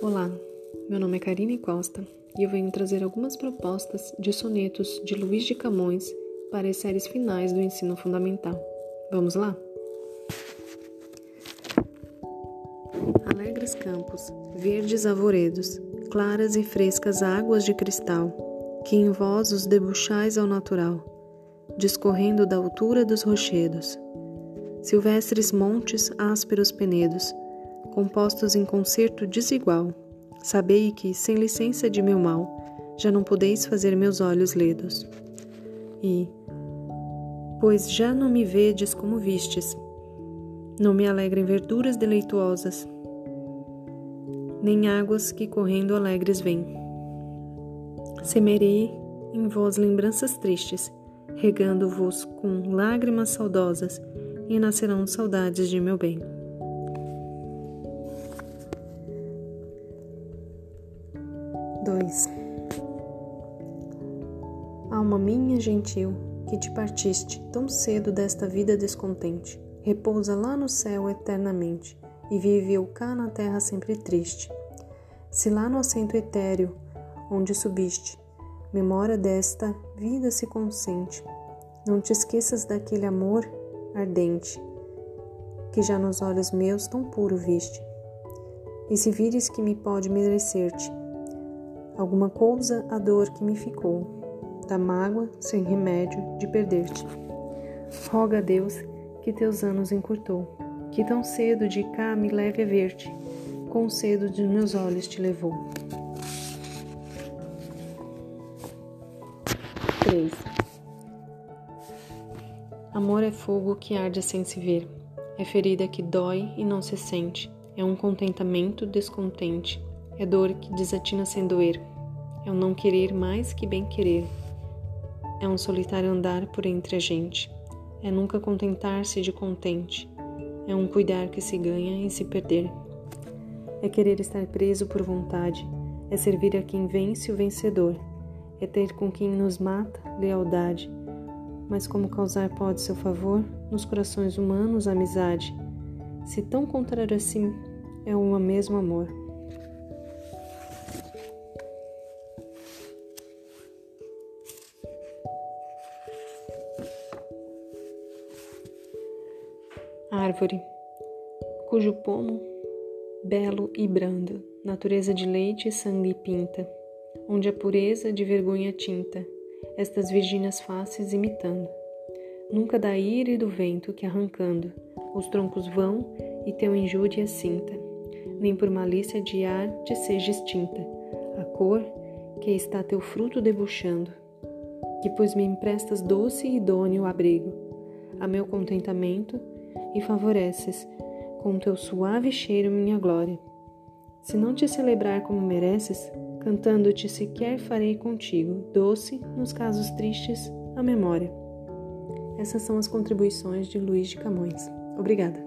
Olá, meu nome é Karine Costa e eu venho trazer algumas propostas de sonetos de Luiz de Camões para as séries finais do ensino fundamental. Vamos lá? Alegres campos, verdes arvoredos, claras e frescas águas de cristal, que em vós os debuxais ao natural, discorrendo da altura dos rochedos. Silvestres montes, ásperos penedos, compostos em concerto desigual. Sabei que, sem licença de meu mal, já não podeis fazer meus olhos ledos. E, pois já não me vedes como vistes, não me alegrem verduras deleituosas, nem águas que correndo alegres vêm. Semerei em vós lembranças tristes, regando-vos com lágrimas saudosas, e nascerão saudades de meu bem. Dois. Alma minha gentil, que te partiste tão cedo desta vida descontente, repousa lá no céu eternamente e vive eu cá na terra sempre triste. Se lá no assento etéreo, onde subiste, memória desta vida se consente, não te esqueças daquele amor ardente que já nos olhos meus tão puro viste. E se vires que me pode merecer-te, alguma coisa a dor que me ficou, da mágoa sem remédio de perder-te. Roga a Deus que teus anos encurtou, que tão cedo de cá me leve a ver-te, com cedo de meus olhos te levou. 3. Amor é fogo que arde sem se ver, é ferida que dói e não se sente, é um contentamento descontente, é dor que desatina sem doer. É um não querer mais que bem querer. É um solitário andar por entre a gente. É nunca contentar-se de contente. É um cuidar que se ganha e se perder. É querer estar preso por vontade. É servir a quem vence o vencedor. É ter com quem nos mata lealdade. Mas como causar pode seu favor nos corações humanos amizade? Se tão contrário assim é um mesmo amor. Árvore, cujo pomo, belo e brando, natureza de leite e sangue pinta, onde a pureza de vergonha tinta, estas virgínias faces imitando. Nunca da ira e do vento que arrancando, os troncos vão e teu injúria cinta, nem por malícia de ar te seja extinta, a cor que está teu fruto debuxando, que pois me emprestas doce e idôneo abrigo, a meu contentamento e favoreces com teu suave cheiro minha glória. Se não te celebrar como mereces, cantando-te sequer farei contigo, doce, nos casos tristes, a memória. Essas são as contribuições de Luiz de Camões. Obrigada.